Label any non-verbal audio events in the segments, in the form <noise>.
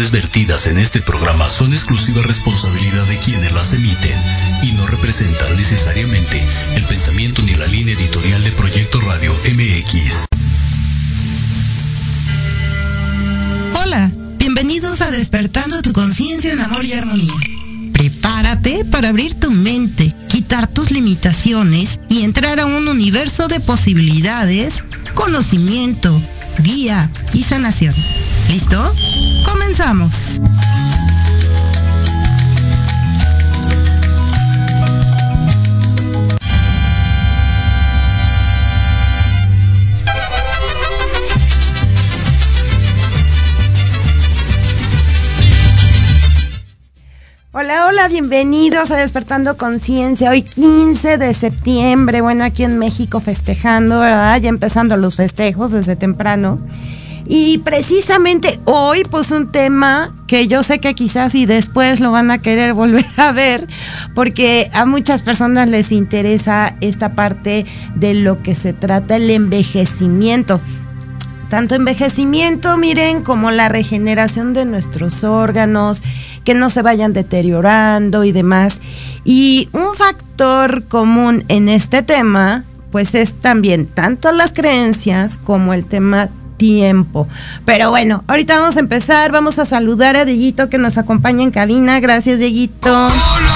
opiniones vertidas en este programa son exclusiva responsabilidad de quienes las emiten y no representan necesariamente el pensamiento ni la línea editorial de Proyecto Radio MX. Hola, bienvenidos a Despertando tu conciencia en amor y armonía. Prepárate para abrir tu mente, quitar tus limitaciones y entrar a un universo de posibilidades, conocimiento, guía y sanación. ¿Listo? Comenzamos. Bienvenidos a Despertando Conciencia. Hoy 15 de septiembre, bueno, aquí en México festejando, ¿verdad? Ya empezando los festejos desde temprano. Y precisamente hoy, pues un tema que yo sé que quizás y después lo van a querer <laughs> volver a ver, porque a muchas personas les interesa esta parte de lo que se trata el envejecimiento tanto envejecimiento, miren, como la regeneración de nuestros órganos, que no se vayan deteriorando y demás. Y un factor común en este tema, pues es también tanto las creencias como el tema tiempo. Pero bueno, ahorita vamos a empezar, vamos a saludar a Dieguito que nos acompaña en cabina. Gracias, Dieguito. ¡Hola!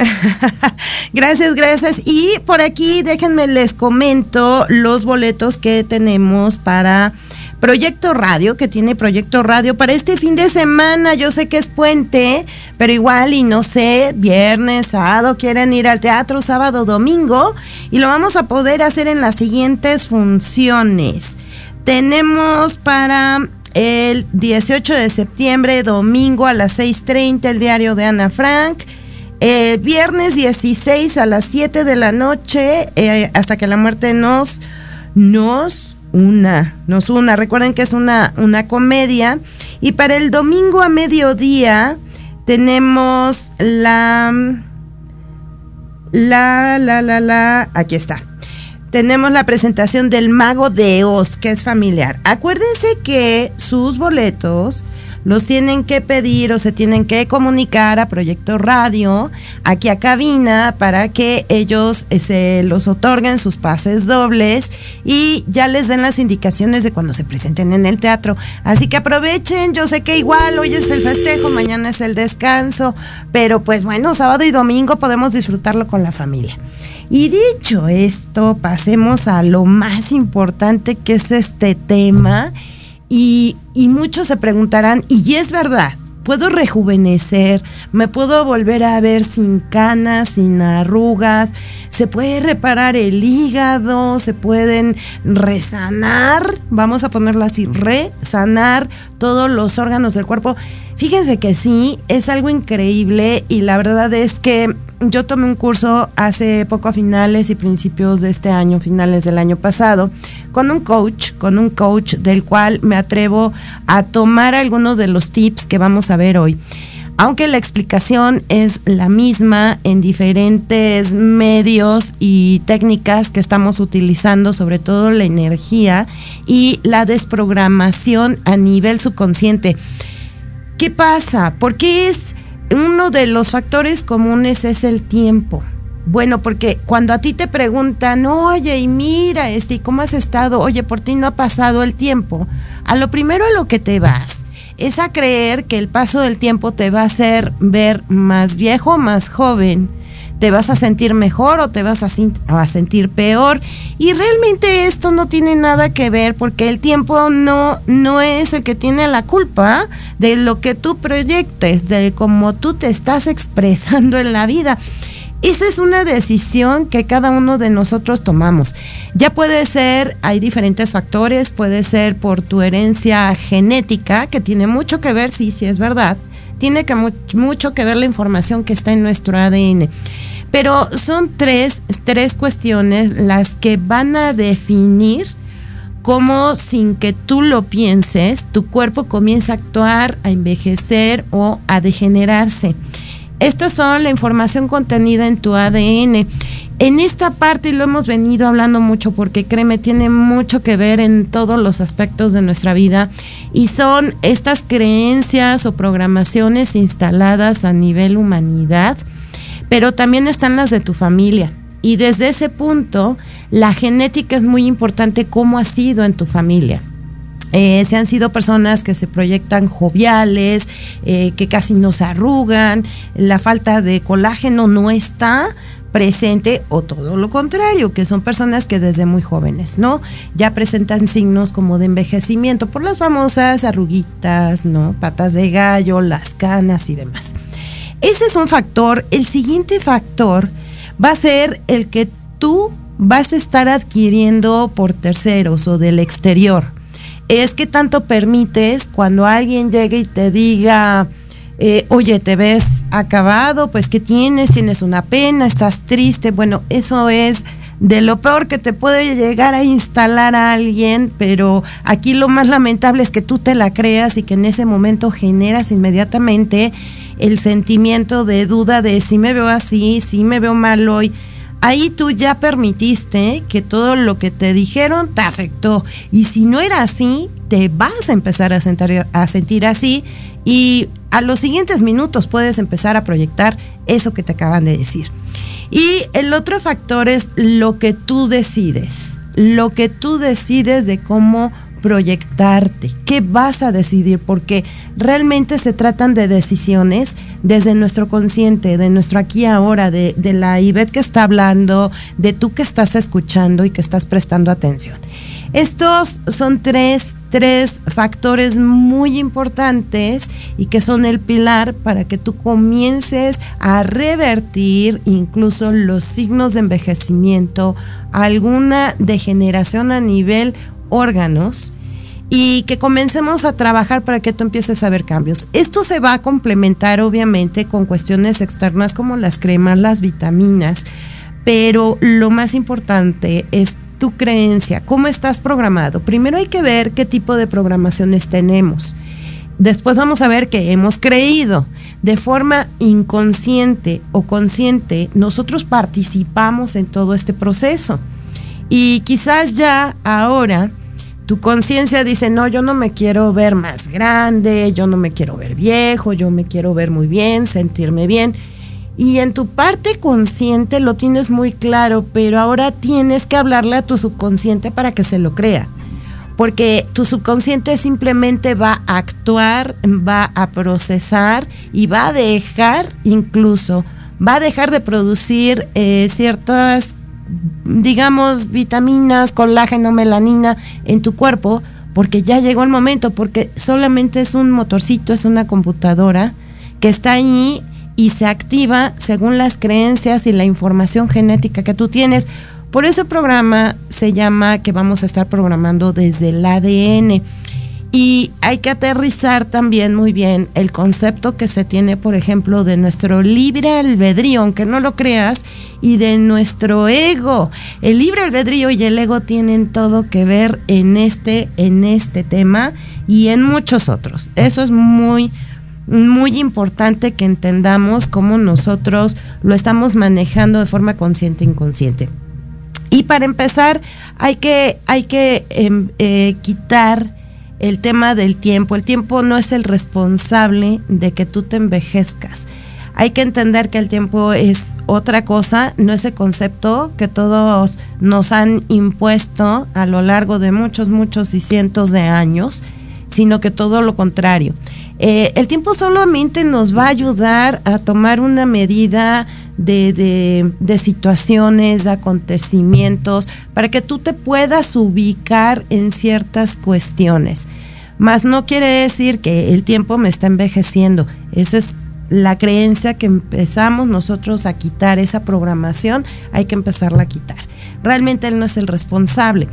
<laughs> gracias, gracias. Y por aquí déjenme les comento los boletos que tenemos para Proyecto Radio, que tiene Proyecto Radio para este fin de semana. Yo sé que es puente, pero igual y no sé, viernes, sábado, quieren ir al teatro, sábado, domingo, y lo vamos a poder hacer en las siguientes funciones. Tenemos para el 18 de septiembre, domingo a las 6.30, el diario de Ana Frank. El viernes 16 a las 7 de la noche, eh, hasta que la muerte nos, nos una, nos una. Recuerden que es una, una comedia. Y para el domingo a mediodía tenemos la, la, la, la, la, aquí está. Tenemos la presentación del Mago de Oz, que es familiar. Acuérdense que sus boletos los tienen que pedir o se tienen que comunicar a Proyecto Radio, aquí a cabina, para que ellos eh, se los otorguen sus pases dobles y ya les den las indicaciones de cuando se presenten en el teatro. Así que aprovechen, yo sé que igual hoy es el festejo, mañana es el descanso, pero pues bueno, sábado y domingo podemos disfrutarlo con la familia. Y dicho esto, pasemos a lo más importante que es este tema y, muchos se preguntarán, y es verdad, puedo rejuvenecer, me puedo volver a ver sin canas, sin arrugas, se puede reparar el hígado, se pueden resanar, vamos a ponerlo así, resanar todos los órganos del cuerpo. Fíjense que sí, es algo increíble y la verdad es que yo tomé un curso hace poco a finales y principios de este año, finales del año pasado, con un coach, con un coach del cual me atrevo a tomar algunos de los tips que vamos a ver hoy. Aunque la explicación es la misma en diferentes medios y técnicas que estamos utilizando, sobre todo la energía y la desprogramación a nivel subconsciente. ¿Qué pasa? ¿Por qué es uno de los factores comunes es el tiempo. Bueno, porque cuando a ti te preguntan, oye, y mira, este, ¿cómo has estado? Oye, por ti no ha pasado el tiempo. A lo primero a lo que te vas es a creer que el paso del tiempo te va a hacer ver más viejo, más joven te vas a sentir mejor o te vas a, sentir peor. Y realmente esto no tiene nada que ver porque el tiempo no, no es el que tiene la culpa de lo que tú proyectes, de cómo tú te estás <laughs> expresando en la vida. Esa es una decisión que cada uno de nosotros tomamos. Ya puede ser, hay diferentes factores, puede ser por tu herencia genética, que tiene mucho que ver, sí, sí es verdad, tiene que mucho que ver la información que está en nuestro ADN. Pero son tres, tres cuestiones las que van a definir cómo sin que tú lo pienses, tu cuerpo comienza a actuar, a envejecer o a degenerarse. Estas son la información contenida en tu ADN. En esta parte, y lo hemos venido hablando mucho porque créeme, tiene mucho que ver en todos los aspectos de nuestra vida y son estas creencias o programaciones instaladas a nivel humanidad, pero también están las de tu familia. Y desde ese punto, la genética es muy importante, cómo ha sido en tu familia. Eh, se han sido personas que se proyectan joviales, eh, que casi no se arrugan, la falta de colágeno no está presente o todo lo contrario, que son personas que desde muy jóvenes, ¿no? Ya presentan signos como de envejecimiento por las famosas arruguitas, ¿no? Patas de gallo, las canas y demás. Ese es un factor. El siguiente factor va a ser el que tú vas a estar adquiriendo por terceros o del exterior. Es que tanto permites cuando alguien llegue y te diga, eh, oye, te ves acabado, pues ¿qué tienes? Tienes una pena, estás triste. Bueno, eso es de lo peor que te puede llegar a instalar a alguien, pero aquí lo más lamentable es que tú te la creas y que en ese momento generas inmediatamente el sentimiento de duda de si me veo así, si me veo mal hoy. Ahí tú ya permitiste que todo lo que te dijeron te afectó. Y si no era así, te vas a empezar a, sentir, a sentir así y a los siguientes minutos puedes empezar a proyectar eso que te acaban de decir. Y el otro factor es lo que tú decides, lo que tú decides de cómo proyectarte, qué vas a decidir, porque realmente se tratan de decisiones desde nuestro consciente, de nuestro aquí ahora, de, la Ivette que está hablando, de tú que estás escuchando y que estás prestando atención. Estos son tres, tres factores muy importantes y que son el pilar para que tú comiences a revertir incluso los signos de envejecimiento, alguna degeneración a nivel órganos y que comencemos a trabajar para que tú empieces a ver cambios. Esto se va a complementar obviamente con cuestiones externas como las cremas, las vitaminas, pero lo más importante es tu creencia, cómo estás programado. Primero hay que ver qué tipo de programaciones tenemos. Después vamos a ver qué hemos creído. De forma inconsciente o consciente, nosotros participamos en todo este proceso. Y quizás ya ahora tu conciencia dice, no, yo no me quiero ver más grande, yo no me quiero ver viejo, yo me quiero ver muy bien, sentirme bien. Y en tu parte consciente lo tienes muy claro, pero ahora tienes que hablarle a tu subconsciente para que se lo crea. Porque tu subconsciente simplemente va a actuar, va a procesar y va a dejar incluso, va a dejar de producir eh, ciertas, digamos, vitaminas, colágeno, melanina en tu cuerpo, porque ya llegó el momento, porque solamente es un motorcito, es una computadora que está ahí y se activa según las creencias y la información genética que tú tienes. Por eso el programa se llama que vamos a estar programando desde el ADN. Y hay que aterrizar también muy bien el concepto que se tiene, por ejemplo, de nuestro libre albedrío, aunque no lo creas, y de nuestro ego. El libre albedrío y el ego tienen todo que ver en este, en este tema y en muchos otros. Eso es muy, muy importante que entendamos cómo nosotros lo estamos manejando de forma consciente e inconsciente. Y para empezar, hay que, hay que em, eh, quitar el tema del tiempo. El tiempo no es el responsable de que tú te envejezcas. Hay que entender que el tiempo es otra cosa, no ese concepto que todos nos han impuesto a lo largo de muchos, muchos y cientos de años, sino que todo lo contrario. Eh, el tiempo solamente nos va a ayudar a tomar una medida de, de, situaciones, de acontecimientos, para que tú te puedas ubicar en ciertas cuestiones. Mas no quiere decir que el tiempo me está envejeciendo. Esa es la creencia que empezamos nosotros a quitar, esa programación, hay que empezarla a quitar. Realmente él no es el responsable.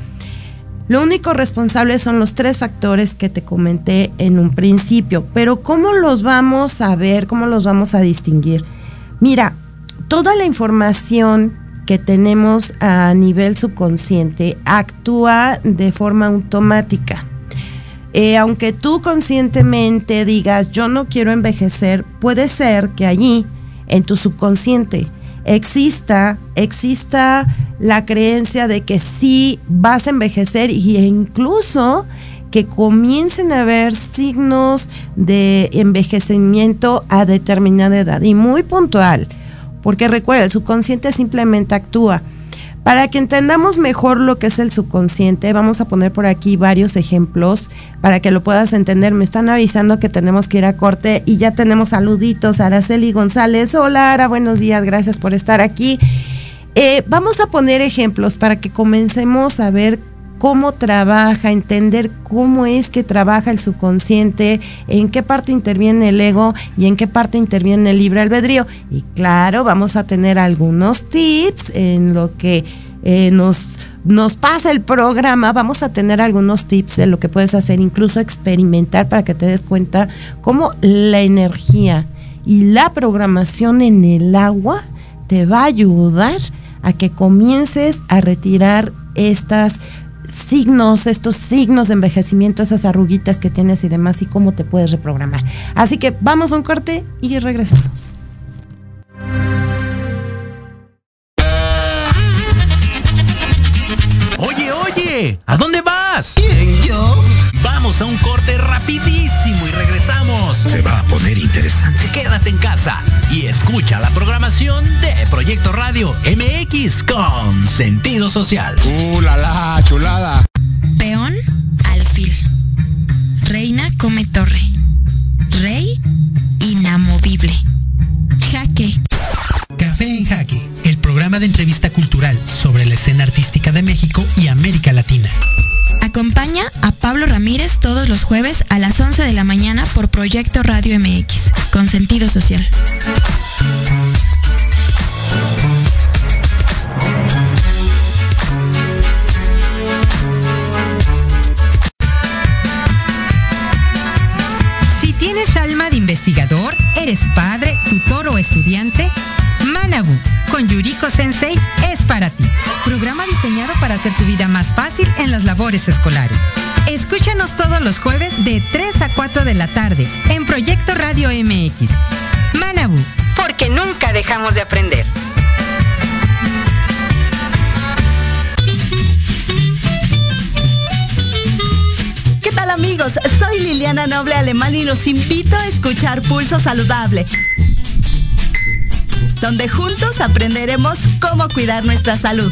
Lo único responsable son los tres factores que te comenté en un principio, pero ¿cómo los vamos a ver? ¿Cómo los vamos a distinguir? Mira, toda la información que tenemos a nivel subconsciente actúa de forma automática. Eh, aunque tú conscientemente digas yo no quiero envejecer, puede ser que allí, en tu subconsciente, exista, exista la creencia de que sí vas a envejecer y, e incluso que comiencen a haber signos de envejecimiento a determinada edad y muy puntual, porque recuerda, el subconsciente simplemente actúa. Para que entendamos mejor lo que es el subconsciente, vamos a poner por aquí varios ejemplos para que lo puedas entender. Me están avisando que tenemos que ir a corte y ya tenemos saluditos. Araceli González, hola Ara, buenos días, gracias por estar aquí. Eh, vamos a poner ejemplos para que comencemos a ver cómo trabaja, entender cómo es que trabaja el subconsciente, en qué parte interviene el ego y en qué parte interviene el libre albedrío. Y claro, vamos a tener algunos tips en lo que eh, nos, nos pasa el programa, vamos a tener algunos tips de lo que puedes hacer, incluso experimentar para que te des cuenta cómo la energía y la programación en el agua te va a ayudar a que comiences a retirar estas signos, estos signos de envejecimiento, esas arruguitas que tienes y demás, y cómo te puedes reprogramar. Así que vamos a un corte y regresamos. Oye, oye, ¿a dónde vas? ¿Quién, yo? Vamos a un corte rapidísimo y regresamos. Se va a poner interesante. Quédate en casa y escucha la programación de Proyecto Radio MX con sentido social. ¡Uh, la, la chulada! Peón, alfil. Reina come torre. Rey, inamovible. Jaque. Café en Jaque, el programa de entrevista cultural sobre la escena artística de México y América Latina. Acompaña a Pablo Ramírez todos los jueves a las 11 de la mañana por Proyecto Radio MX, con sentido social. Si tienes alma de investigador, eres padre, tutor o estudiante, Manabu con Yuriko Sensei es para ti. Programa diseñado para hacer tu vida más fácil en las labores escolares. Escúchanos todos los jueves de 3 a 4 de la tarde en Proyecto Radio MX. Manabu, porque nunca dejamos de aprender. ¿Qué tal amigos? Soy Liliana Noble Alemán y los invito a escuchar Pulso Saludable, donde juntos aprenderemos cómo cuidar nuestra salud.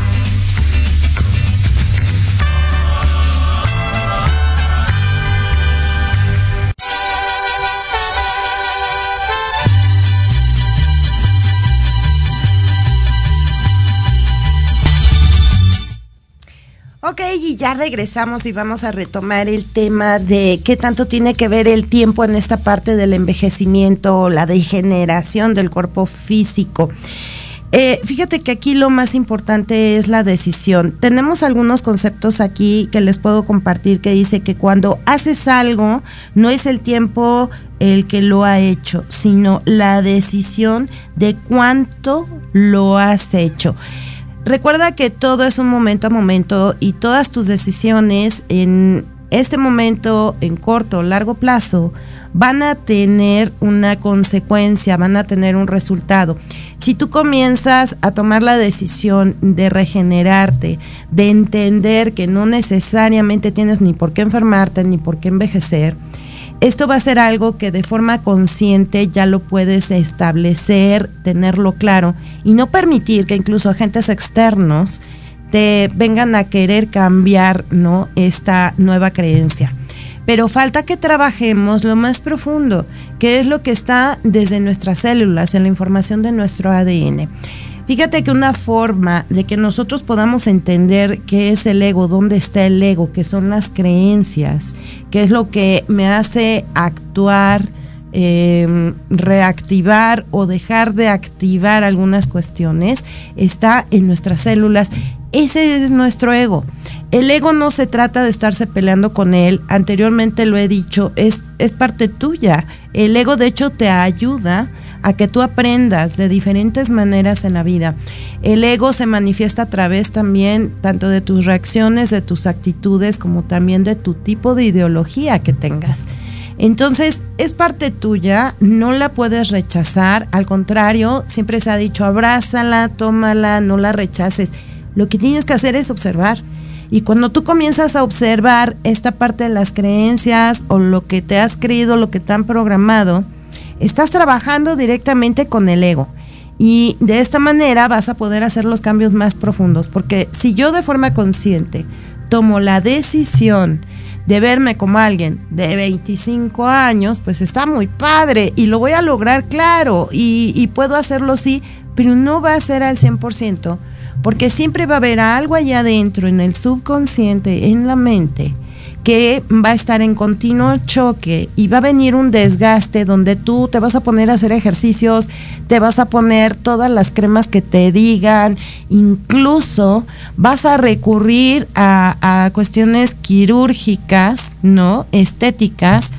Y ya regresamos y vamos a retomar el tema de qué tanto tiene que ver el tiempo en esta parte del envejecimiento, la degeneración del cuerpo físico. Eh, fíjate que aquí lo más importante es la decisión. Tenemos algunos conceptos aquí que les puedo compartir que dice que cuando haces algo no es el tiempo el que lo ha hecho, sino la decisión de cuánto lo has hecho. Recuerda que todo es un momento a momento y todas tus decisiones en este momento, en corto o largo plazo, van a tener una consecuencia, van a tener un resultado. Si tú comienzas a tomar la decisión de regenerarte, de entender que no necesariamente tienes ni por qué enfermarte ni por qué envejecer, esto va a ser algo que de forma consciente ya lo puedes establecer, tenerlo claro y no permitir que incluso agentes externos te vengan a querer cambiar ¿no? esta nueva creencia. pero falta que trabajemos lo más profundo, que es lo que está desde nuestras células, en la información de nuestro ADN. Fíjate que una forma de que nosotros podamos entender qué es el ego, dónde está el ego, qué son las creencias, qué es lo que me hace actuar, em, reactivar o dejar de activar algunas cuestiones, está en nuestras células. Ese es nuestro ego. El ego no se trata de estarse peleando con él, anteriormente lo he dicho, es, es parte tuya. El ego de hecho te ayuda a que tú aprendas de diferentes maneras en la vida. El ego se manifiesta a través también tanto de tus reacciones, de tus actitudes, como también de tu tipo de ideología que tengas. Entonces, es parte tuya, no la puedes rechazar, al contrario, siempre se ha dicho, abrázala, tómala, no la rechaces. Lo que tienes que hacer es observar. Y cuando tú comienzas a observar esta parte de las creencias o lo que te has creído, lo que te han programado, estás trabajando directamente con el ego. Y de esta manera vas a poder hacer los cambios más profundos, porque si yo de forma consciente tomo la decisión de verme como alguien de 25 años, pues está muy padre y lo voy a lograr, claro, y, puedo hacerlo sí, pero no va a ser al 100%, porque siempre va a haber algo allá adentro, en el subconsciente, en la mente, que va a estar en continuo choque y va a venir un desgaste donde tú te vas a poner a hacer ejercicios, te vas a poner todas las cremas que te digan, incluso vas a recurrir a, cuestiones quirúrgicas, ¿no? Estéticas,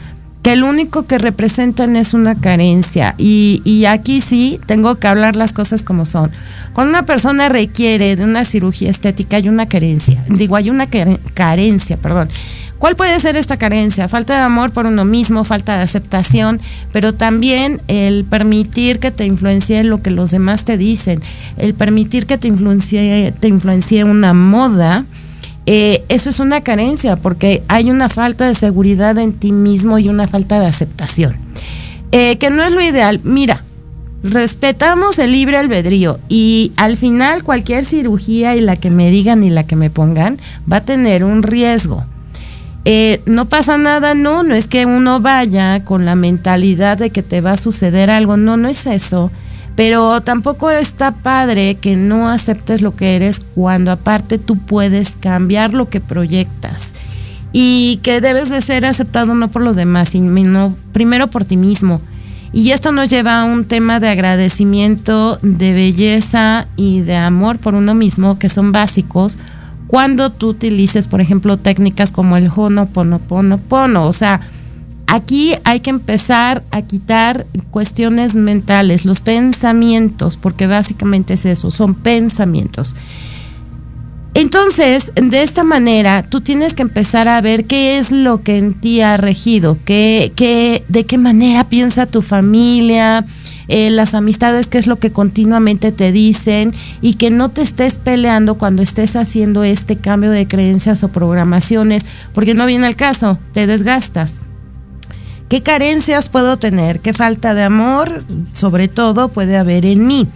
que lo único que representan es una carencia. Y, y, aquí sí tengo que hablar las cosas como son. Cuando una persona requiere de una cirugía estética hay una carencia, digo, hay una carencia, perdón. ¿Cuál puede ser esta carencia? Falta de amor por uno mismo, falta de aceptación, pero también el permitir que te influencie lo que los demás te dicen, el permitir que te influencie, te influencie una moda. Eh, eso es una carencia porque hay una falta de seguridad en ti mismo y una falta de aceptación. Eh, que no es lo ideal. Mira, respetamos el libre albedrío y al final cualquier cirugía y la que me digan y la que me pongan va a tener un riesgo. Eh, no pasa nada, no, no es que uno vaya con la mentalidad de que te va a suceder algo, no, no es eso. Pero tampoco está padre que no aceptes lo que eres cuando aparte tú puedes cambiar lo que proyectas y que debes de ser aceptado no por los demás, sino primero por ti mismo. Y esto nos lleva a un tema de agradecimiento, de belleza y de amor por uno mismo, que son básicos, cuando tú utilices, por ejemplo, técnicas como el honoponoponopono. O sea, aquí hay que empezar a quitar cuestiones mentales, los pensamientos, porque básicamente es eso, son pensamientos. Entonces, de esta manera, tú tienes que empezar a ver qué es lo que en ti ha regido, qué, qué, de qué manera piensa tu familia, eh, las amistades, qué es lo que continuamente te dicen y que no te estés peleando cuando estés haciendo este cambio de creencias o programaciones, porque no viene al caso, te desgastas. ¿Qué carencias puedo tener? ¿Qué falta de amor, sobre todo, puede haber en mí?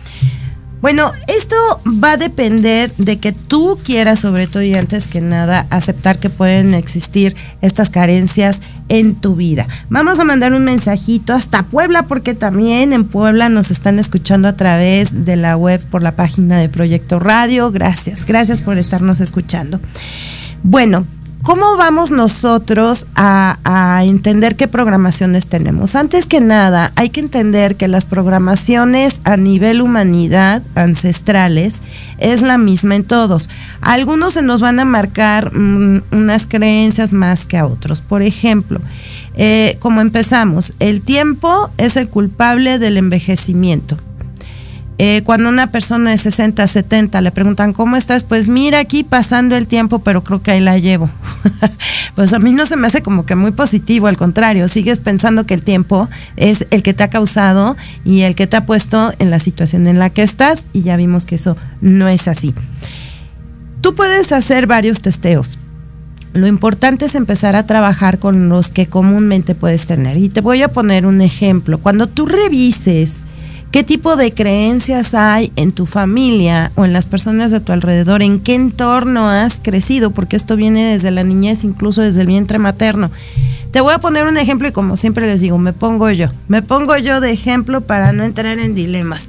Bueno, esto va a depender de que tú quieras, sobre todo y antes que nada, aceptar que pueden existir estas carencias en tu vida. Vamos a mandar un mensajito hasta Puebla, porque también en Puebla nos están escuchando a través de la web por la página de Proyecto Radio. Gracias, gracias por estarnos escuchando. Bueno, ¿Cómo vamos nosotros a, entender qué programaciones tenemos? Antes que nada, hay que entender que las programaciones a nivel humanidad, ancestrales, es la misma en todos. algunos se nos van a marcar mm, unas creencias más que a otros. Por ejemplo, eh, como empezamos, el tiempo es el culpable del envejecimiento. Eh, cuando una persona de 60, 70 le preguntan, ¿cómo estás? Pues mira, aquí pasando el tiempo, pero creo que ahí la llevo. <laughs> pues a mí no se me hace como que muy positivo, al contrario, sigues pensando que el tiempo es el que te ha causado y el que te ha puesto en la situación en la que estás y ya vimos que eso no es así. Tú puedes hacer varios testeos. Lo importante es empezar a trabajar con los que comúnmente puedes tener. Y te voy a poner un ejemplo. Cuando tú revises, ¿Qué tipo de creencias hay en tu familia o en las personas de tu alrededor? ¿En qué entorno has crecido? Porque esto viene desde la niñez, incluso desde el vientre materno. Te voy a poner un ejemplo y como siempre les digo, me pongo yo. Me pongo yo de ejemplo para no entrar en dilemas.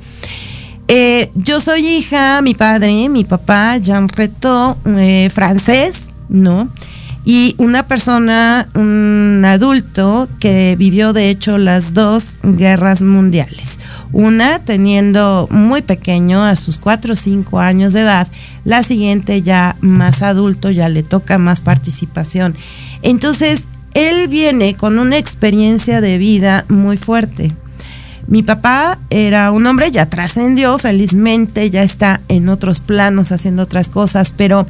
Eh, yo soy hija, mi padre, mi papá, Jean Reto, eh, francés, ¿no? Y una persona, un adulto que vivió de hecho las dos guerras mundiales. Una teniendo muy pequeño, a sus cuatro o cinco años de edad, la siguiente ya más adulto, ya le toca más participación. Entonces, él viene con una experiencia de vida muy fuerte. Mi papá era un hombre, ya trascendió, felizmente, ya está en otros planos haciendo otras cosas, pero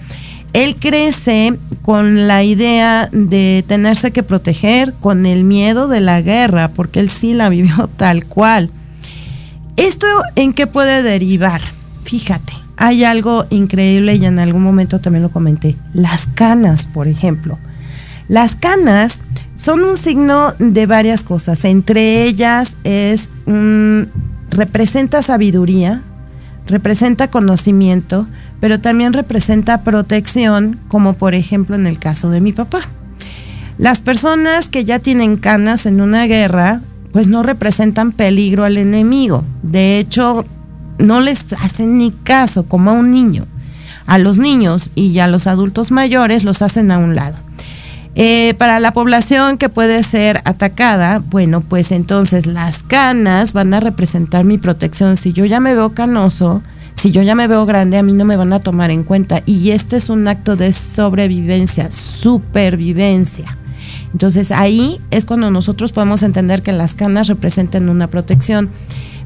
él crece con la idea de tenerse que proteger, con el miedo de la guerra, porque él sí la vivió <laughs> tal cual. ¿Esto en qué puede derivar? Fíjate, hay algo increíble y en algún momento también lo comenté. Las canas, por ejemplo. Las canas son un signo de varias cosas. Entre ellas es representa sabiduría, representa conocimiento, pero también representa protección, como por ejemplo en el caso de mi papá. Las personas que ya tienen canas en una guerra, pues no representan peligro al enemigo. De hecho, no les hacen ni caso como a un niño. A los niños y a los adultos mayores los hacen a un lado. Eh, para la población que puede ser atacada, bueno, pues entonces las canas van a representar mi protección. Si yo ya me veo canoso, si yo ya me veo grande, a mí no me van a tomar en cuenta. Y este es un acto de sobrevivencia, supervivencia. Entonces ahí es cuando nosotros podemos entender que las canas representan una protección.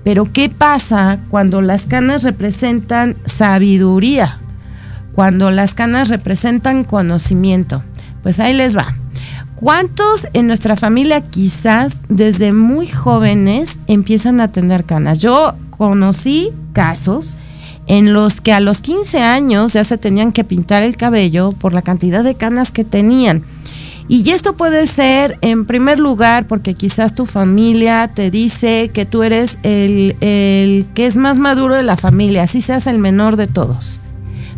Pero ¿qué pasa cuando las canas representan sabiduría? Cuando las canas representan conocimiento. Pues ahí les va. ¿Cuántos en nuestra familia quizás desde muy jóvenes empiezan a tener canas? Yo conocí casos en los que a los 15 años ya se tenían que pintar el cabello por la cantidad de canas que tenían. Y esto puede ser, en primer lugar, porque quizás tu familia te dice que tú eres el, el que es más maduro de la familia, así seas el menor de todos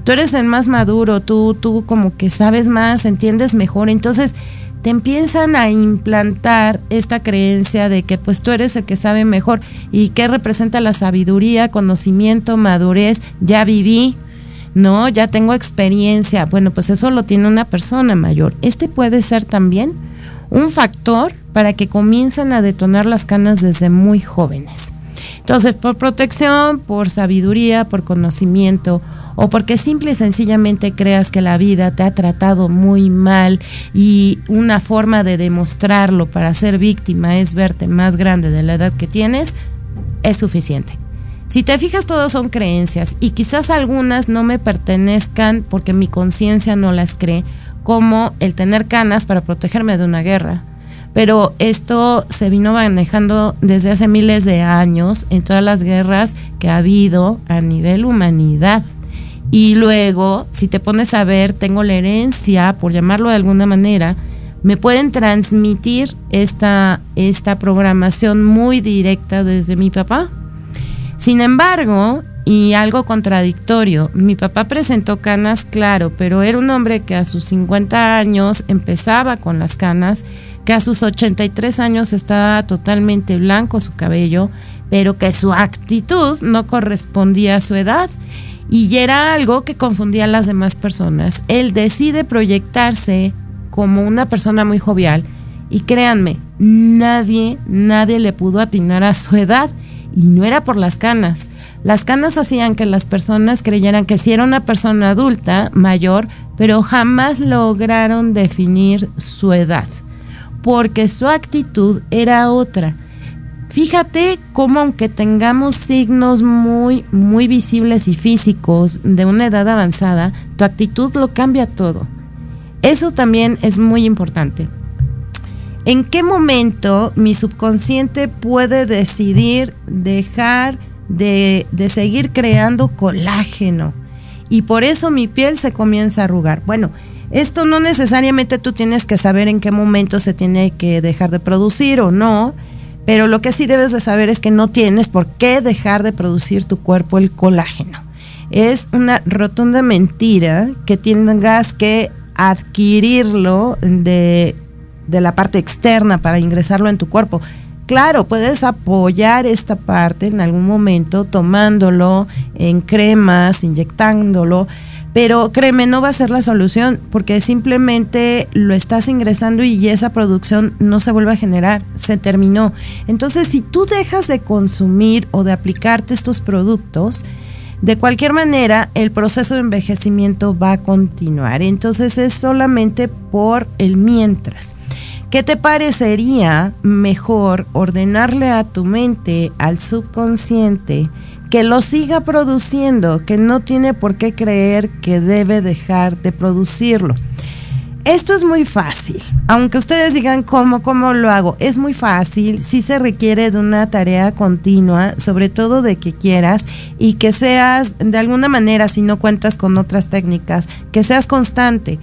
tú eres el más maduro, tú, tú como que sabes más, entiendes mejor, entonces te empiezan a implantar esta creencia de que pues tú eres el que sabe mejor y que representa la sabiduría, conocimiento, madurez, ya viví, no, ya tengo experiencia. Bueno, pues eso lo tiene una persona mayor. Este puede ser también un factor para que comiencen a detonar las canas desde muy jóvenes. Entonces, por protección, por sabiduría, por conocimiento o porque simple y sencillamente creas que la vida te ha tratado muy mal y una forma de demostrarlo para ser víctima es verte más grande de la edad que tienes, es suficiente. Si te fijas, todos son creencias y quizás algunas no me pertenezcan porque mi conciencia no las cree, como el tener canas para protegerme de una guerra. Pero esto se vino manejando desde hace miles de años en todas las guerras que ha habido a nivel humanidad. Y luego, si te pones a ver, tengo la herencia, por llamarlo de alguna manera, me pueden transmitir esta, esta programación muy directa desde mi papá. Sin embargo, y algo contradictorio, mi papá presentó canas, claro, pero era un hombre que a sus 50 años empezaba con las canas, que a sus 83 años estaba totalmente blanco su cabello, pero que su actitud no correspondía a su edad y era algo que confundía a las demás personas. Él decide proyectarse como una persona muy jovial y créanme, nadie, nadie le pudo atinar a su edad y no era por las canas. Las canas hacían que las personas creyeran que sí era una persona adulta, mayor, pero jamás lograron definir su edad, porque su actitud era otra. Fíjate cómo aunque tengamos signos muy, muy visibles y físicos de una edad avanzada, tu actitud lo cambia todo. Eso también es muy importante. ¿En qué momento mi subconsciente puede decidir dejar de, de, seguir creando colágeno? Y por eso mi piel se comienza a arrugar. Bueno, esto no necesariamente tú tienes que saber en qué momento se tiene que dejar de producir o no pero lo que sí debes de saber es que no tienes por qué dejar de producir tu cuerpo el colágeno. Es una rotunda mentira que tengas que adquirirlo de, de la parte externa para ingresarlo en tu cuerpo. Claro, puedes apoyar esta parte en algún momento tomándolo en cremas, inyectándolo, pero créeme, no va a ser la solución porque simplemente lo estás ingresando y esa producción no se vuelve a generar, se terminó. Entonces, si tú dejas de consumir o de aplicarte estos productos, de cualquier manera, el proceso de envejecimiento va a continuar. Entonces, es solamente por el mientras. ¿Qué te parecería mejor ordenarle a tu mente, al subconsciente, que lo siga produciendo, que no tiene por qué creer que debe dejar de producirlo. Esto es muy fácil, aunque ustedes digan cómo, cómo lo hago, es muy fácil, sí se requiere de una tarea continua, sobre todo de que quieras y que seas, de alguna manera, si no cuentas con otras técnicas, que seas constante.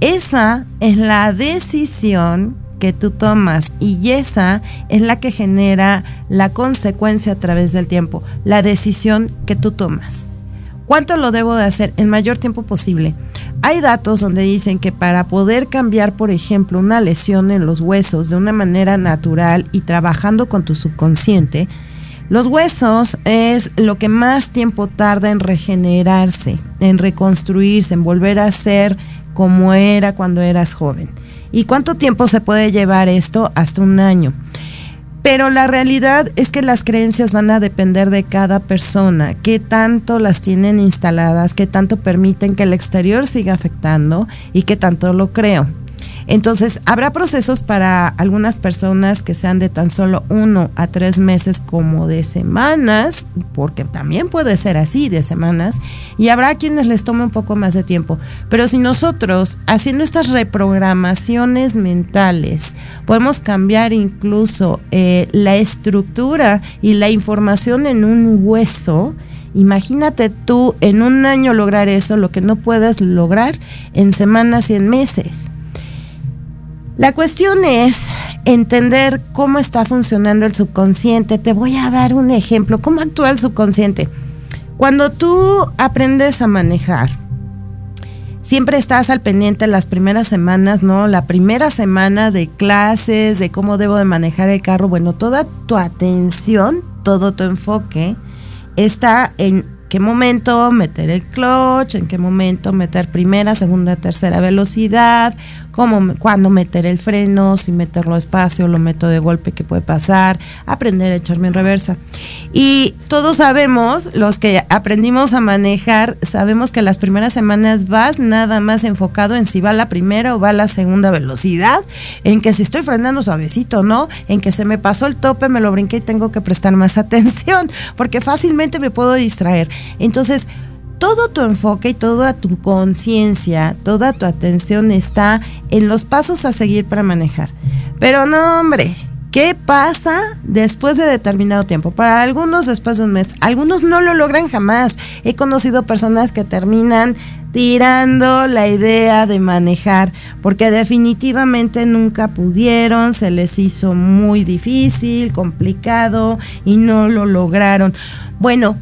Esa es la decisión que tú tomas y esa es la que genera la consecuencia a través del tiempo, la decisión que tú tomas. ¿Cuánto lo debo de hacer? El mayor tiempo posible. Hay datos donde dicen que para poder cambiar, por ejemplo, una lesión en los huesos de una manera natural y trabajando con tu subconsciente, los huesos es lo que más tiempo tarda en regenerarse, en reconstruirse, en volver a ser como era cuando eras joven. ¿Y cuánto tiempo se puede llevar esto? Hasta un año. Pero la realidad es que las creencias van a depender de cada persona, qué tanto las tienen instaladas, qué tanto permiten que el exterior siga afectando y qué tanto lo creo. Entonces, habrá procesos para algunas personas que sean de tan solo uno a tres meses como de semanas, porque también puede ser así, de semanas, y habrá quienes les tome un poco más de tiempo. Pero si nosotros, haciendo estas reprogramaciones mentales, podemos cambiar incluso eh, la estructura y la información en un hueso, Imagínate tú en un año lograr eso, lo que no puedas lograr en semanas y en meses. La cuestión es entender cómo está funcionando el subconsciente. Te voy a dar un ejemplo. ¿Cómo actúa el subconsciente? Cuando tú aprendes a manejar, siempre estás al pendiente las primeras semanas, ¿no? La primera semana de clases, de cómo debo de manejar el carro. Bueno, toda tu atención, todo tu enfoque está en qué momento meter el clutch, en qué momento meter primera, segunda, tercera velocidad, cómo, cuándo meter el freno, si meterlo despacio, lo meto de golpe, qué puede pasar, aprender a echarme en reversa. Y todos sabemos, los que aprendimos a manejar, sabemos que las primeras semanas vas nada más enfocado en si va la primera o va la segunda velocidad, en que si estoy frenando suavecito, ¿no? En que se me pasó el tope, me lo brinqué y tengo que prestar más <laughs> atención, porque fácilmente me puedo distraer. Entonces, todo tu enfoque y toda tu conciencia, toda tu atención está en los pasos a seguir para manejar. Pero no, hombre, ¿qué pasa después de determinado tiempo? Para algunos después de un mes, algunos no lo logran jamás. He conocido personas que terminan tirando la idea de manejar, porque definitivamente nunca pudieron, se les hizo muy difícil, complicado y no lo lograron. Bueno,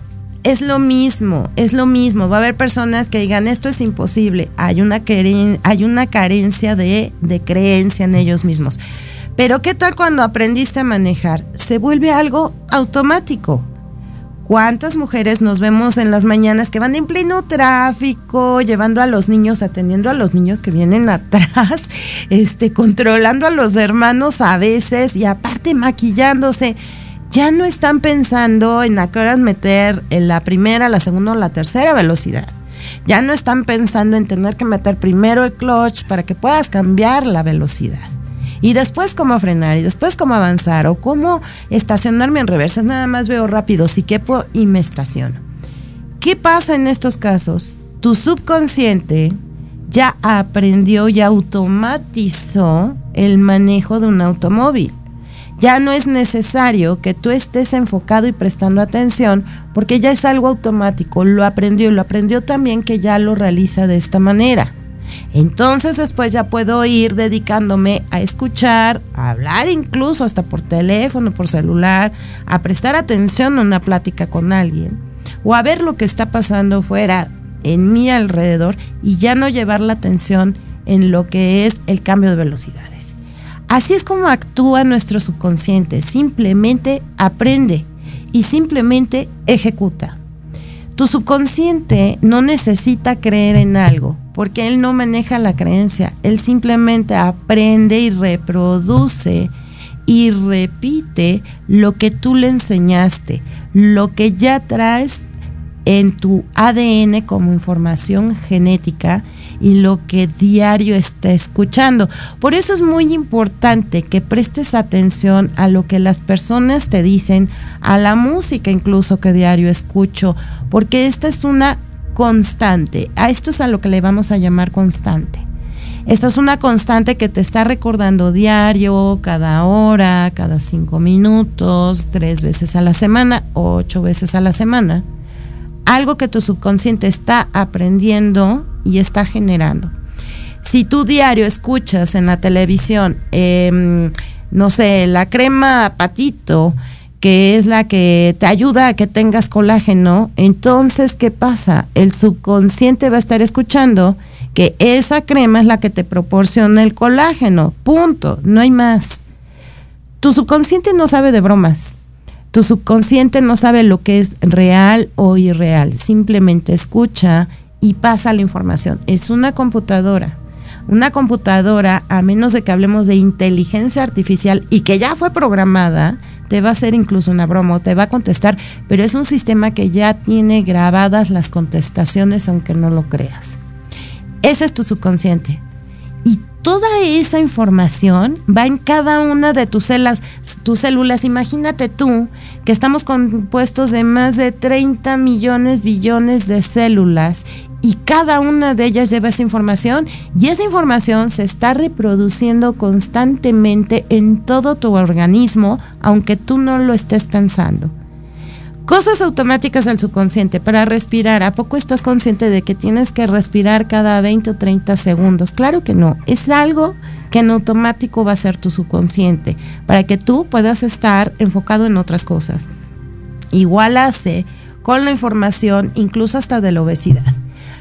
es lo mismo, es lo mismo. Va a haber personas que digan, esto es imposible. Hay una, hay una carencia de, de creencia en ellos mismos. Pero ¿qué tal cuando aprendiste a manejar? Se vuelve algo automático. ¿Cuántas mujeres nos vemos en las mañanas que van en pleno tráfico, llevando a los niños, atendiendo a los niños que vienen atrás, <laughs> este, controlando a los hermanos a veces y aparte maquillándose? Ya no están pensando en a qué meter en la primera, la segunda o la tercera velocidad. Ya no están pensando en tener que meter primero el clutch para que puedas cambiar la velocidad. Y después cómo frenar, y después cómo avanzar, o cómo estacionarme en reversa. Nada más veo rápido si quepo y me estaciono. ¿Qué pasa en estos casos? Tu subconsciente ya aprendió y automatizó el manejo de un automóvil ya no es necesario que tú estés enfocado y prestando atención porque ya es algo automático, lo aprendió y lo aprendió también que ya lo realiza de esta manera. Entonces después ya puedo ir dedicándome a escuchar, a hablar incluso hasta por teléfono, por celular, a prestar atención a una plática con alguien o a ver lo que está pasando fuera en mi alrededor y ya no llevar la atención en lo que es el cambio de velocidades. Así es como actúa nuestro subconsciente. Simplemente aprende y simplemente ejecuta. Tu subconsciente no necesita creer en algo, porque él no maneja la creencia, él simplemente aprende y reproduce y repite lo que tú le enseñaste, lo que ya traes en tu ADN como información genética y lo que diario está escuchando. Por eso es muy importante que prestes atención a lo que las personas te dicen, a la música incluso que diario escucho, porque esta es una constante. A esto es a lo que le vamos a llamar constante. Esto es una constante que te está recordando diario, cada hora, cada cinco minutos, tres veces a la semana, ocho veces a la semana. Algo que tu subconsciente está aprendiendo y está generando. Si tu diario escuchas en la televisión, em, no sé, la crema patito, que es la que te ayuda a que tengas colágeno, entonces, ¿qué pasa? El subconsciente va a estar escuchando que esa crema es la que te proporciona el colágeno, punto, no hay más. Tu subconsciente no sabe de bromas. Tu subconsciente no sabe lo que es real o irreal, simplemente escucha y pasa la información. Es una computadora. Una computadora, a menos de que hablemos de inteligencia artificial y que ya fue programada, te va a hacer incluso una broma, te va a contestar, pero es un sistema que ya tiene grabadas las contestaciones aunque no lo creas. Ese es tu subconsciente. Toda esa información va en cada una de tus células, tus células. Imagínate tú que estamos compuestos de más de 30 millones, billones de células y cada una de ellas lleva esa información y esa información se está reproduciendo constantemente en todo tu organismo, aunque tú no lo estés pensando. Cosas automáticas al subconsciente para respirar. ¿A poco estás consciente de que tienes que respirar cada 20 o 30 segundos? Claro que no. Es algo que en automático va a ser tu subconsciente para que tú puedas estar enfocado en otras cosas. Igual hace con la información, incluso hasta de la obesidad.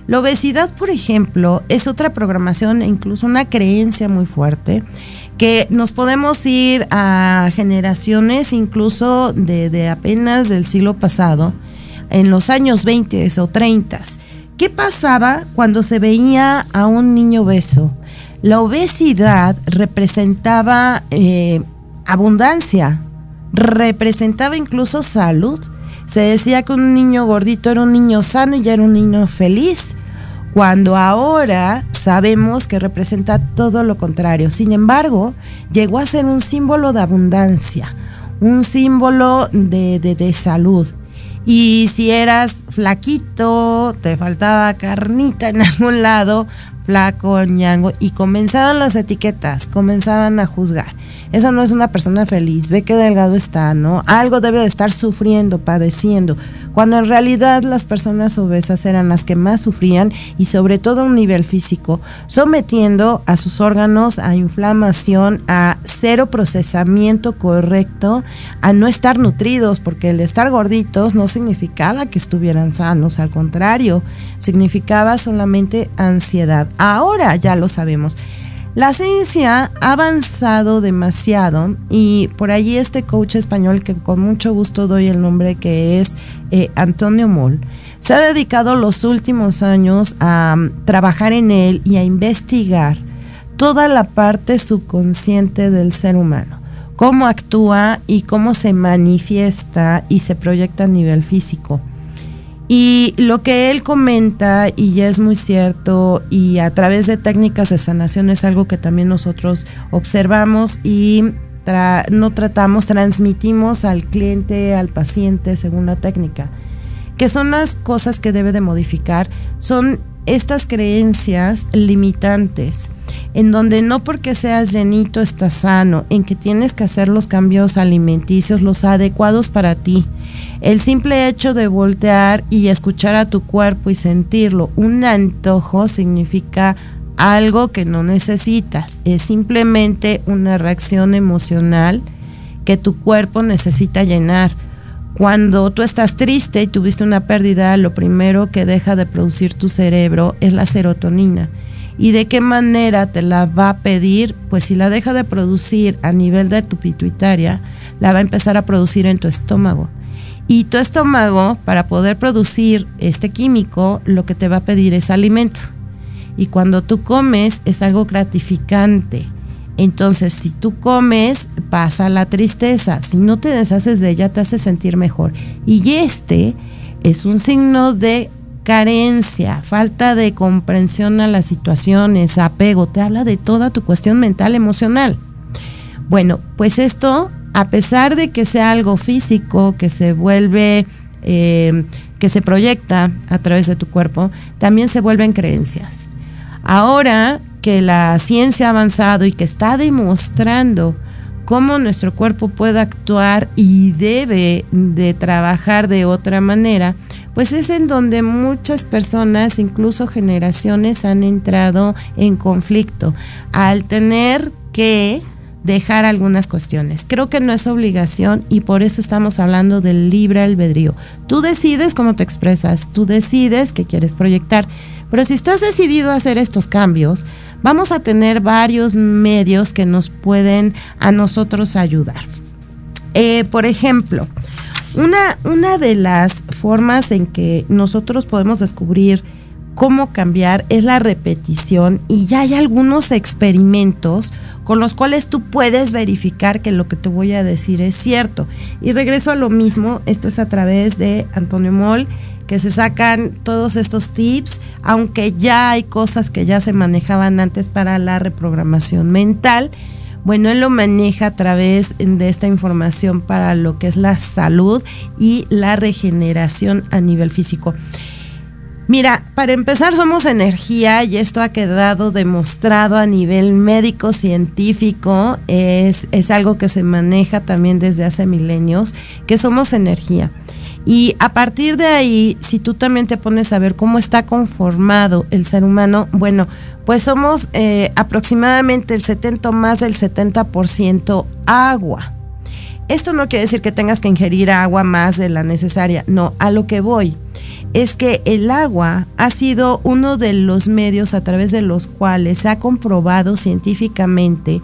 La obesidad, por ejemplo, es otra programación e incluso una creencia muy fuerte que nos podemos ir a generaciones incluso de, apenas del siglo pasado, en los años 20 o 30. ¿Qué pasaba cuando se veía a un niño obeso? La obesidad representaba eh, abundancia, representaba incluso salud se decía que un niño gordito era un niño sano y ya era un niño feliz, cuando ahora sabemos que representa todo lo contrario. Sin embargo, llegó a ser un símbolo de abundancia, un símbolo de, de salud. Y si eras flaquito, te faltaba carnita en <laughs> algún lado, flaco, ñango, y comenzaban las etiquetas, comenzaban a juzgar esa no es una persona feliz, ve qué delgado está, ¿no? Algo debe de estar sufriendo, padeciendo, cuando en realidad las personas obesas eran las que más sufrían y sobre todo a un nivel físico, sometiendo a sus órganos a inflamación, a cero procesamiento correcto, a no estar nutridos, porque el estar gorditos no significaba que estuvieran sanos, al contrario, significaba solamente ansiedad. Ahora ya lo sabemos. La ciencia ha avanzado demasiado y por allí este coach español que con mucho gusto doy el nombre que es eh, Antonio Moll, se ha dedicado los últimos años a mm, trabajar en él y a investigar toda la parte subconsciente del ser humano, cómo actúa y cómo se manifiesta y se proyecta a nivel físico. Y lo que él comenta, y ya es muy cierto, y a través de técnicas de sanación es algo que también nosotros observamos y no tratamos, transmitimos al cliente, al paciente, según la técnica, que son las cosas que debe de modificar, son estas creencias limitantes, en donde no porque seas llenito estás sano, en que tienes que hacer los cambios alimenticios, los adecuados para ti. El simple hecho de voltear y escuchar a tu cuerpo y sentirlo, un antojo significa algo que no necesitas, es simplemente una reacción emocional que tu cuerpo necesita llenar cuando tú estás triste y tuviste una pérdida, lo primero que deja de producir tu cerebro es la serotonina. ¿Y de qué manera te la va a pedir? Pues si la deja de producir a nivel de tu pituitaria, la va a empezar a producir en tu estómago. Y tu estómago, para poder producir este químico, lo que te va a pedir es alimento. Y cuando tú comes es algo gratificante. Entonces, si tú comes, pasa la tristeza. Si no te deshaces de ella, te hace sentir mejor. Y este es un signo de carencia, falta de comprensión a las situaciones, apego. Te habla de toda tu cuestión mental, emocional. Bueno, pues esto, a pesar de que sea algo físico, que se vuelve, eh, que se proyecta a través de tu cuerpo, también se vuelven creencias. Ahora que la ciencia ha avanzado y que está demostrando cómo nuestro cuerpo puede actuar y debe de trabajar de otra manera, pues es en donde muchas personas, incluso generaciones, han entrado en conflicto al tener que dejar algunas cuestiones. Creo que no es obligación y por eso estamos hablando del libre albedrío. Tú decides cómo te expresas, tú decides qué quieres proyectar. Pero si estás decidido a hacer estos cambios, vamos a tener varios medios que nos pueden a nosotros ayudar. Eh, por ejemplo, una, una de las formas en que nosotros podemos descubrir cómo cambiar es la repetición y ya hay algunos experimentos con los cuales tú puedes verificar que lo que te voy a decir es cierto. Y regreso a lo mismo, esto es a través de Antonio Moll que se sacan todos estos tips, aunque ya hay cosas que ya se manejaban antes para la reprogramación mental. Bueno, él lo maneja a través de esta información para lo que es la salud y la regeneración a nivel físico. Mira, para empezar somos energía y esto ha quedado demostrado a nivel médico científico, es, es algo que se maneja también desde hace milenios, que somos energía. Y a partir de ahí, si tú también te pones a ver cómo está conformado el ser humano, bueno, pues somos eh, aproximadamente el 70 más del 70% agua. Esto no quiere decir que tengas que ingerir agua más de la necesaria, no, a lo que voy es que el agua ha sido uno de los medios a través de los cuales se ha comprobado científicamente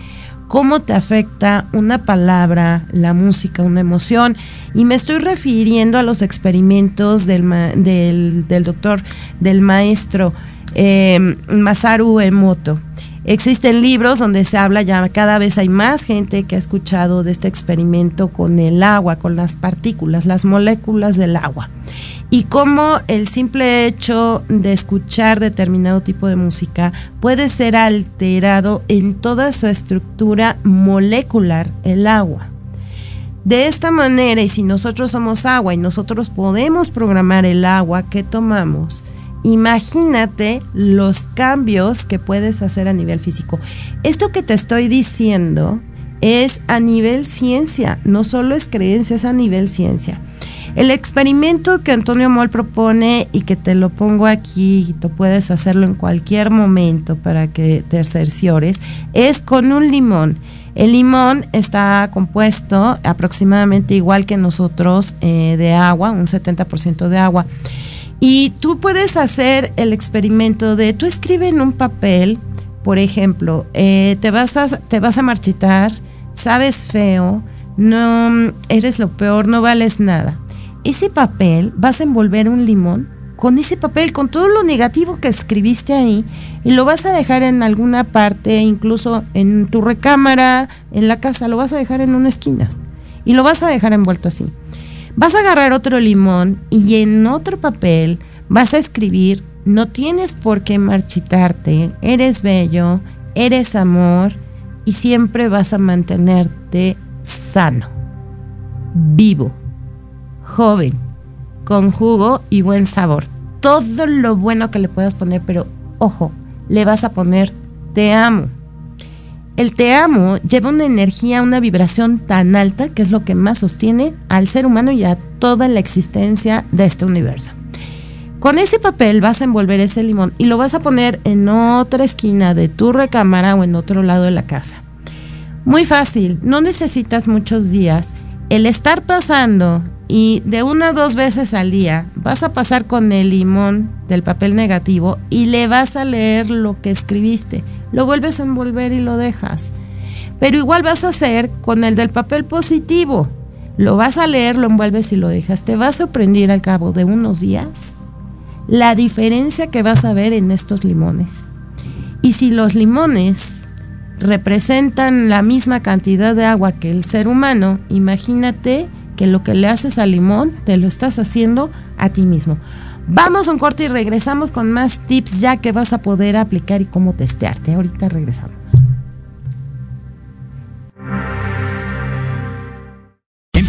cómo te afecta una palabra, la música, una emoción. Y me estoy refiriendo a los experimentos del, del, doctor, del maestro eh, Masaru Emoto. Existen libros donde se habla ya, cada vez hay más gente que ha escuchado de este experimento con el agua, con las partículas, las moléculas del agua. Y cómo el simple hecho de escuchar determinado tipo de música puede ser alterado en toda su estructura molecular, el agua. De esta manera, y si nosotros somos agua y nosotros podemos programar el agua que tomamos, Imagínate los cambios que puedes hacer a nivel físico. Esto que te estoy diciendo es a nivel ciencia, no solo es creencia, es a nivel ciencia. El experimento que Antonio Moll propone y que te lo pongo aquí, tú puedes hacerlo en cualquier momento para que te cerciores, es con un limón. El limón está compuesto aproximadamente igual que nosotros eh, de agua, un 70% de agua. Y tú puedes hacer el experimento de, tú escribe en un papel, por ejemplo, eh, te, vas a, te vas a marchitar, sabes feo, no eres lo peor, no vales nada. Ese papel vas a envolver un limón con ese papel, con todo lo negativo que escribiste ahí, y lo vas a dejar en alguna parte, incluso en tu recámara, en la casa, lo vas a dejar en una esquina. Y lo vas a dejar envuelto así. Vas a agarrar otro limón y en otro papel vas a escribir, no tienes por qué marchitarte, eres bello, eres amor y siempre vas a mantenerte sano, vivo, joven, con jugo y buen sabor. Todo lo bueno que le puedas poner, pero ojo, le vas a poner te amo. El te amo lleva una energía, una vibración tan alta que es lo que más sostiene al ser humano y a toda la existencia de este universo. Con ese papel vas a envolver ese limón y lo vas a poner en otra esquina de tu recámara o en otro lado de la casa. Muy fácil, no necesitas muchos días. El estar pasando y de una o dos veces al día vas a pasar con el limón del papel negativo y le vas a leer lo que escribiste. Lo vuelves a envolver y lo dejas. Pero igual vas a hacer con el del papel positivo. Lo vas a leer, lo envuelves y lo dejas. Te va a sorprender al cabo de unos días la diferencia que vas a ver en estos limones. Y si los limones representan la misma cantidad de agua que el ser humano, imagínate que lo que le haces al limón te lo estás haciendo a ti mismo. Vamos a un corte y regresamos con más tips ya que vas a poder aplicar y cómo testearte. Ahorita regresamos.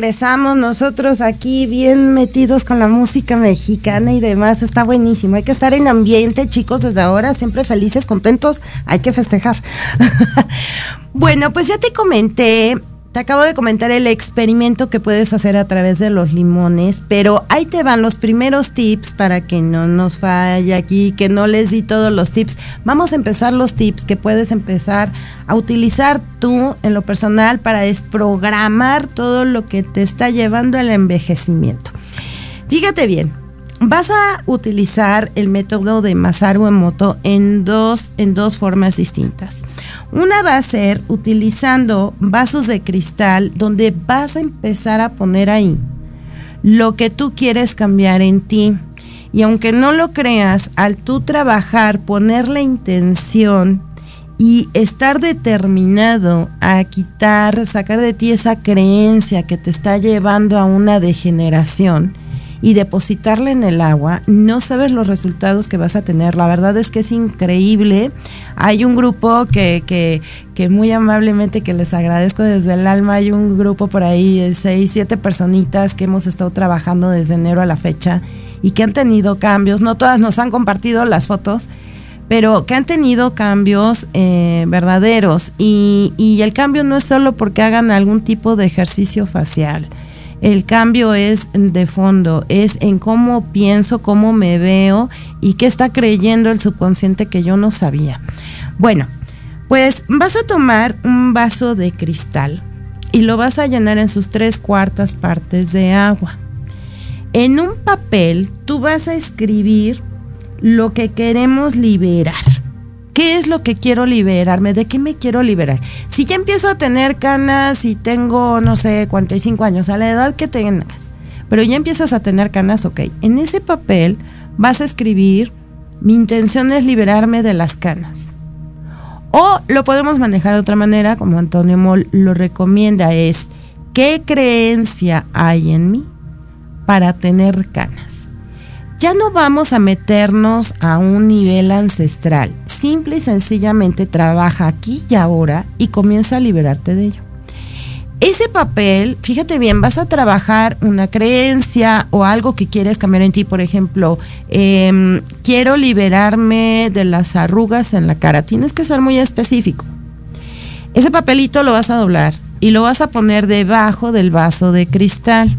Regresamos nosotros aquí bien metidos con la música mexicana y demás. Está buenísimo. Hay que estar en ambiente, chicos, desde ahora, siempre felices, contentos. Hay que festejar. <laughs> bueno, pues ya te comenté acabo de comentar el experimento que puedes hacer a través de los limones, pero ahí te van los primeros tips para que no nos falle aquí, que no les di todos los tips. Vamos a empezar los tips que puedes empezar a utilizar tú en lo personal para desprogramar todo lo que te está llevando al envejecimiento. Fíjate bien, vas a utilizar el método de Masaru Emoto en dos, en dos formas distintas. Una va a ser utilizando vasos de cristal donde vas a empezar a poner ahí lo que tú quieres cambiar en ti. Y aunque no lo creas, al tú trabajar, poner la intención y estar determinado a quitar, sacar de ti esa creencia que te está llevando a una degeneración, y depositarla en el agua, no sabes los resultados que vas a tener. La verdad es que es increíble. Hay un grupo que, que, que muy amablemente, que les agradezco desde el alma, hay un grupo por ahí, seis, siete personitas que hemos estado trabajando desde enero a la fecha y que han tenido cambios. No todas nos han compartido las fotos pero que han tenido cambios eh, verdaderos y, y, el cambio no es solo porque hagan algún tipo de ejercicio facial. El cambio es de fondo, es en cómo pienso, cómo me veo y qué está creyendo el subconsciente que yo no sabía. Bueno, pues vas a tomar un vaso de cristal y lo vas a llenar en sus tres cuartas partes de agua. En un papel tú vas a escribir lo que queremos liberar. ¿Qué es lo que quiero liberarme? ¿De qué me quiero liberar? Si ya empiezo a tener canas y tengo, no sé, 45 años, a la edad que tengas, pero ya empiezas a tener canas, ok. En ese papel vas a escribir, mi intención es liberarme de las canas. O lo podemos manejar de otra manera, como Antonio Moll lo recomienda, es, ¿qué creencia hay en mí para tener canas? ya no vamos a meternos a un nivel ancestral. Simple y sencillamente trabaja aquí y ahora y comienza a liberarte de ello. Ese papel, fíjate bien, vas a trabajar una creencia o algo que quieres cambiar en ti. Por ejemplo, em, quiero liberarme de las arrugas en la cara. Tienes que ser muy específico. Ese papelito lo vas a doblar y lo vas a poner debajo del vaso de cristal.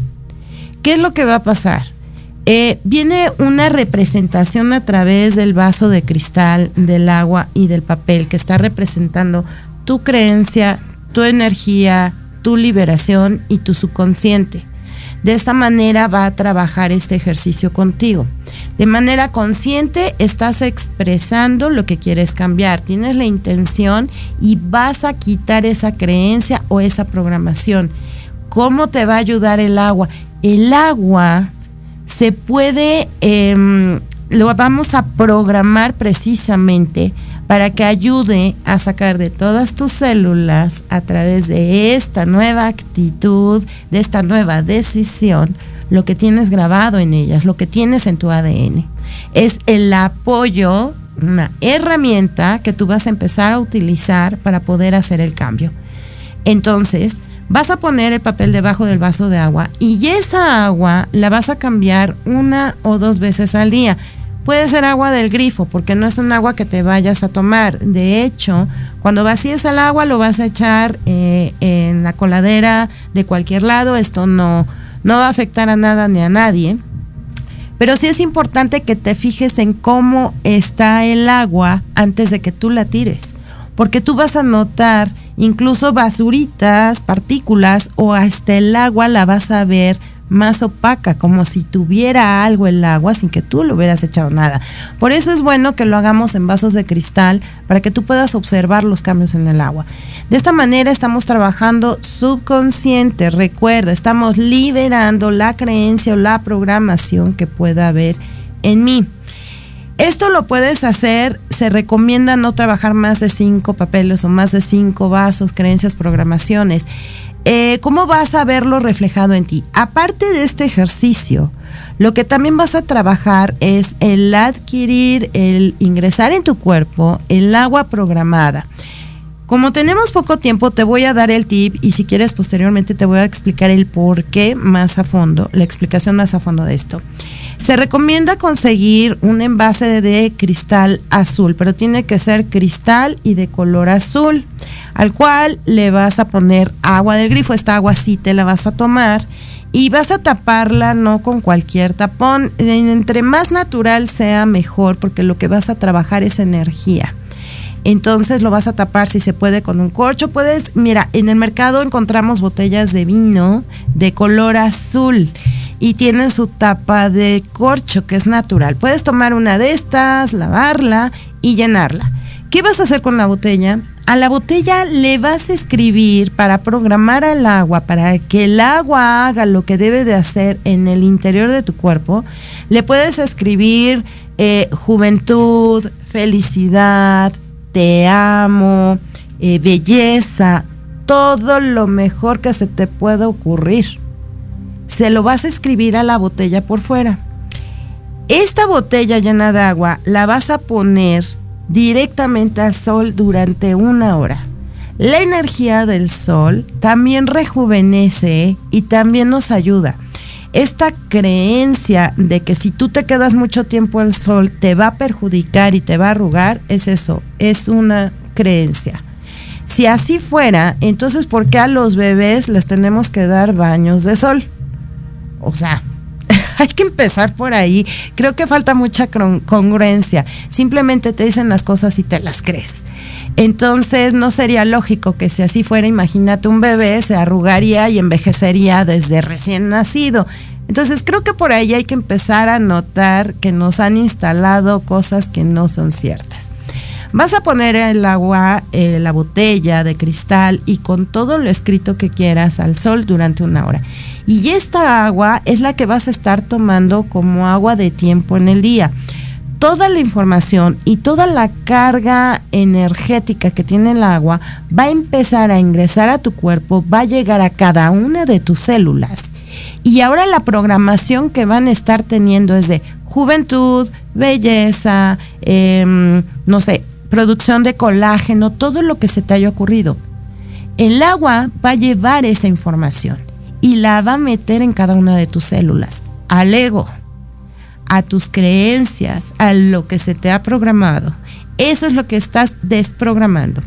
¿Qué es lo que va a pasar? Eh, viene una representación a través del vaso de cristal, del agua y del papel que está representando tu creencia, tu energía, tu liberación y tu subconsciente. De esta manera va a trabajar este ejercicio contigo. De manera consciente estás expresando lo que quieres cambiar, tienes la intención y vas a quitar esa creencia o esa programación. ¿Cómo te va a ayudar el agua? El agua se puede, em, lo vamos a programar precisamente para que ayude a sacar de todas tus células a través de esta nueva actitud, de esta nueva decisión, lo que tienes grabado en ellas, lo que tienes en tu ADN. Es el apoyo, una herramienta que tú vas a empezar a utilizar para poder hacer el cambio. Entonces, vas a poner el papel debajo del vaso de agua y esa agua la vas a cambiar una o dos veces al día. Puede ser agua del grifo, porque no es un agua que te vayas a tomar. De hecho, cuando vacíes el agua lo vas a echar eh, en la coladera de cualquier lado. Esto no, no va a afectar a nada ni a nadie. Pero sí es importante que te fijes en cómo está el agua antes de que tú la tires. Porque tú vas a notar incluso basuritas, partículas o hasta el agua la vas a ver más opaca, como si tuviera algo el agua sin que tú le hubieras echado nada. Por eso es bueno que lo hagamos en vasos de cristal para que tú puedas observar los cambios en el agua. De esta manera estamos trabajando subconsciente, recuerda, estamos liberando la creencia o la programación que pueda haber en mí. Esto lo puedes hacer, se recomienda no trabajar más de cinco papeles o más de cinco vasos, creencias, programaciones. Eh, ¿Cómo vas a verlo reflejado en ti? Aparte de este ejercicio, lo que también vas a trabajar es el adquirir, el ingresar en tu cuerpo el agua programada. Como tenemos poco tiempo, te voy a dar el tip y si quieres posteriormente te voy a explicar el por qué más a fondo, la explicación más a fondo de esto. Se recomienda conseguir un envase de cristal azul, pero tiene que ser cristal y de color azul, al cual le vas a poner agua del grifo. Esta agua sí te la vas a tomar y vas a taparla no con cualquier tapón. Entre más natural sea mejor, porque lo que vas a trabajar es energía. Entonces lo vas a tapar si se puede con un corcho. Puedes, mira, en el mercado encontramos botellas de vino de color azul y tienen su tapa de corcho que es natural. Puedes tomar una de estas, lavarla y llenarla. ¿Qué vas a hacer con la botella? A la botella le vas a escribir para programar al agua, para que el agua haga lo que debe de hacer en el interior de tu cuerpo. Le puedes escribir eh, juventud, felicidad, te amo, eh, belleza, todo lo mejor que se te pueda ocurrir se lo vas a escribir a la botella por fuera. Esta botella llena de agua la vas a poner directamente al sol durante una hora. La energía del sol también rejuvenece y también nos ayuda. Esta creencia de que si tú te quedas mucho tiempo al sol te va a perjudicar y te va a arrugar, es eso, es una creencia. Si así fuera, entonces ¿por qué a los bebés les tenemos que dar baños de sol? O sea, <laughs> hay que empezar por ahí. Creo que falta mucha congruencia. Simplemente te dicen las cosas y te las crees. Entonces no sería lógico que si así fuera, imagínate un bebé se arrugaría y envejecería desde recién nacido. Entonces creo que por ahí hay que empezar a notar que nos han instalado cosas que no son ciertas. Vas a poner el agua, eh, la botella de cristal y con todo lo escrito que quieras al sol durante una hora. Y esta agua es la que vas a estar tomando como agua de tiempo en el día. Toda la información y toda la carga energética que tiene el agua va a empezar a ingresar a tu cuerpo, va a llegar a cada una de tus células. Y ahora la programación que van a estar teniendo es de juventud, belleza, em, no sé, producción de colágeno, todo lo que se te haya ocurrido. El agua va a llevar esa información y la va a meter en cada una de tus células, al ego, a tus creencias, a lo que se te ha programado. Eso es lo que estás desprogramando.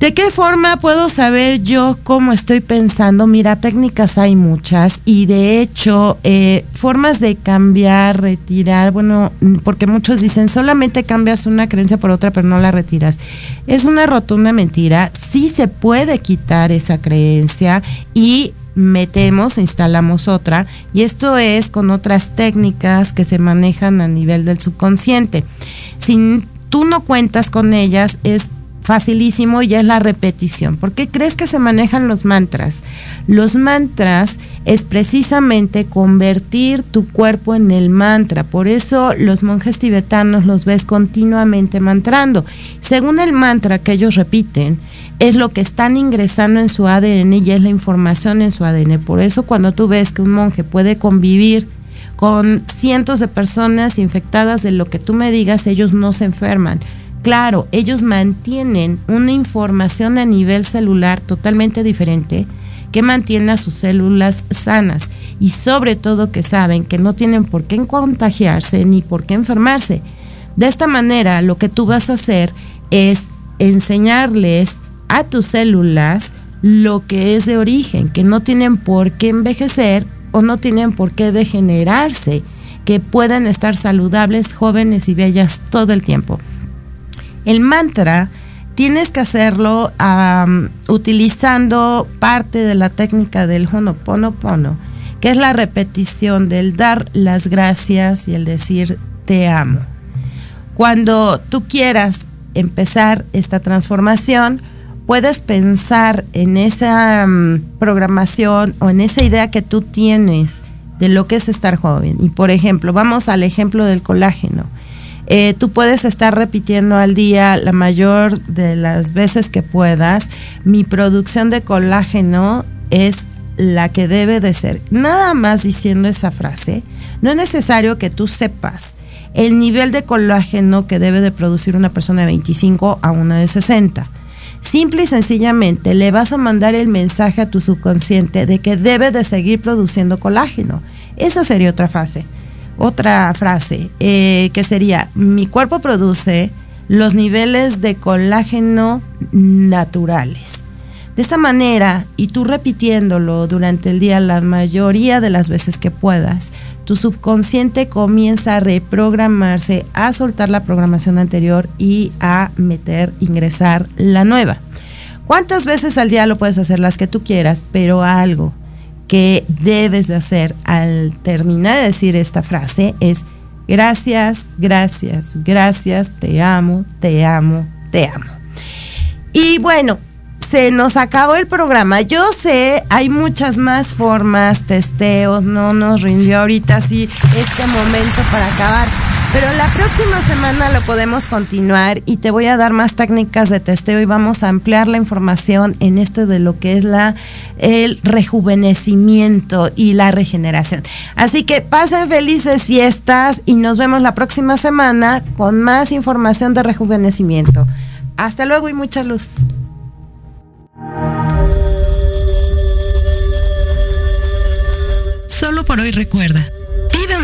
¿De qué forma puedo saber yo cómo estoy pensando? Mira, técnicas hay muchas y de hecho eh, formas de cambiar, retirar, bueno, porque muchos dicen solamente cambias una creencia por otra pero no la retiras. Es una rotunda mentira. Sí se puede quitar esa creencia y metemos, instalamos otra y esto es con otras técnicas que se manejan a nivel del subconsciente. Si tú no cuentas con ellas es facilísimo y es la repetición. ¿Por qué crees que se manejan los mantras? Los mantras es precisamente convertir tu cuerpo en el mantra. Por eso los monjes tibetanos los ves continuamente mantrando. Según el mantra que ellos repiten, es lo que están ingresando en su ADN y es la información en su ADN. Por eso cuando tú ves que un monje puede convivir con cientos de personas infectadas de lo que tú me digas, ellos no se enferman Claro, ellos mantienen una información a nivel celular totalmente diferente que mantiene a sus células sanas y sobre todo que saben que no tienen por qué contagiarse ni por qué enfermarse. De esta manera, lo que tú vas a hacer es enseñarles a tus células lo que es de origen, que no tienen por qué envejecer o no tienen por qué degenerarse, que puedan estar saludables, jóvenes y bellas todo el tiempo. El mantra tienes que hacerlo utilizando parte de la técnica del Honoponopono, que es la repetición del dar las gracias y el decir te amo. Cuando tú quieras empezar esta transformación, puedes pensar en esa programación o en esa idea que tú tienes de lo que es estar joven. Y por ejemplo, vamos al ejemplo del colágeno. Eh, tú puedes estar repitiendo al día la mayor de las veces que puedas. Mi producción de colágeno es la que debe de ser. Nada más diciendo esa frase, no es necesario que tú sepas el nivel de colágeno que debe de producir una persona de 25 a una de 60. Simple y sencillamente le vas a mandar el mensaje a tu subconsciente de que debe de seguir produciendo colágeno. Esa sería otra fase otra frase eh, que sería, mi cuerpo produce los niveles de colágeno naturales. De esta manera, y tú repitiéndolo durante el día la mayoría de las veces que puedas, tu subconsciente comienza a reprogramarse, a soltar la programación anterior y a meter, ingresar la nueva. ¿Cuántas veces al día lo puedes hacer? Las que tú quieras, pero algo que debes de hacer al terminar de decir esta frase es gracias, gracias, gracias, te amo, te amo, te amo. Y bueno, se nos acabó el programa. Yo sé, hay muchas más formas, testeos, no nos rindió ahorita así este momento para acabar. Pero la próxima semana lo podemos continuar y te voy a dar más técnicas de testeo y vamos a ampliar la información en esto de lo que es la el rejuvenecimiento y la regeneración. Así que pasen felices fiestas y nos vemos la próxima semana con más información de rejuvenecimiento. Hasta luego y mucha luz. Solo por hoy recuerda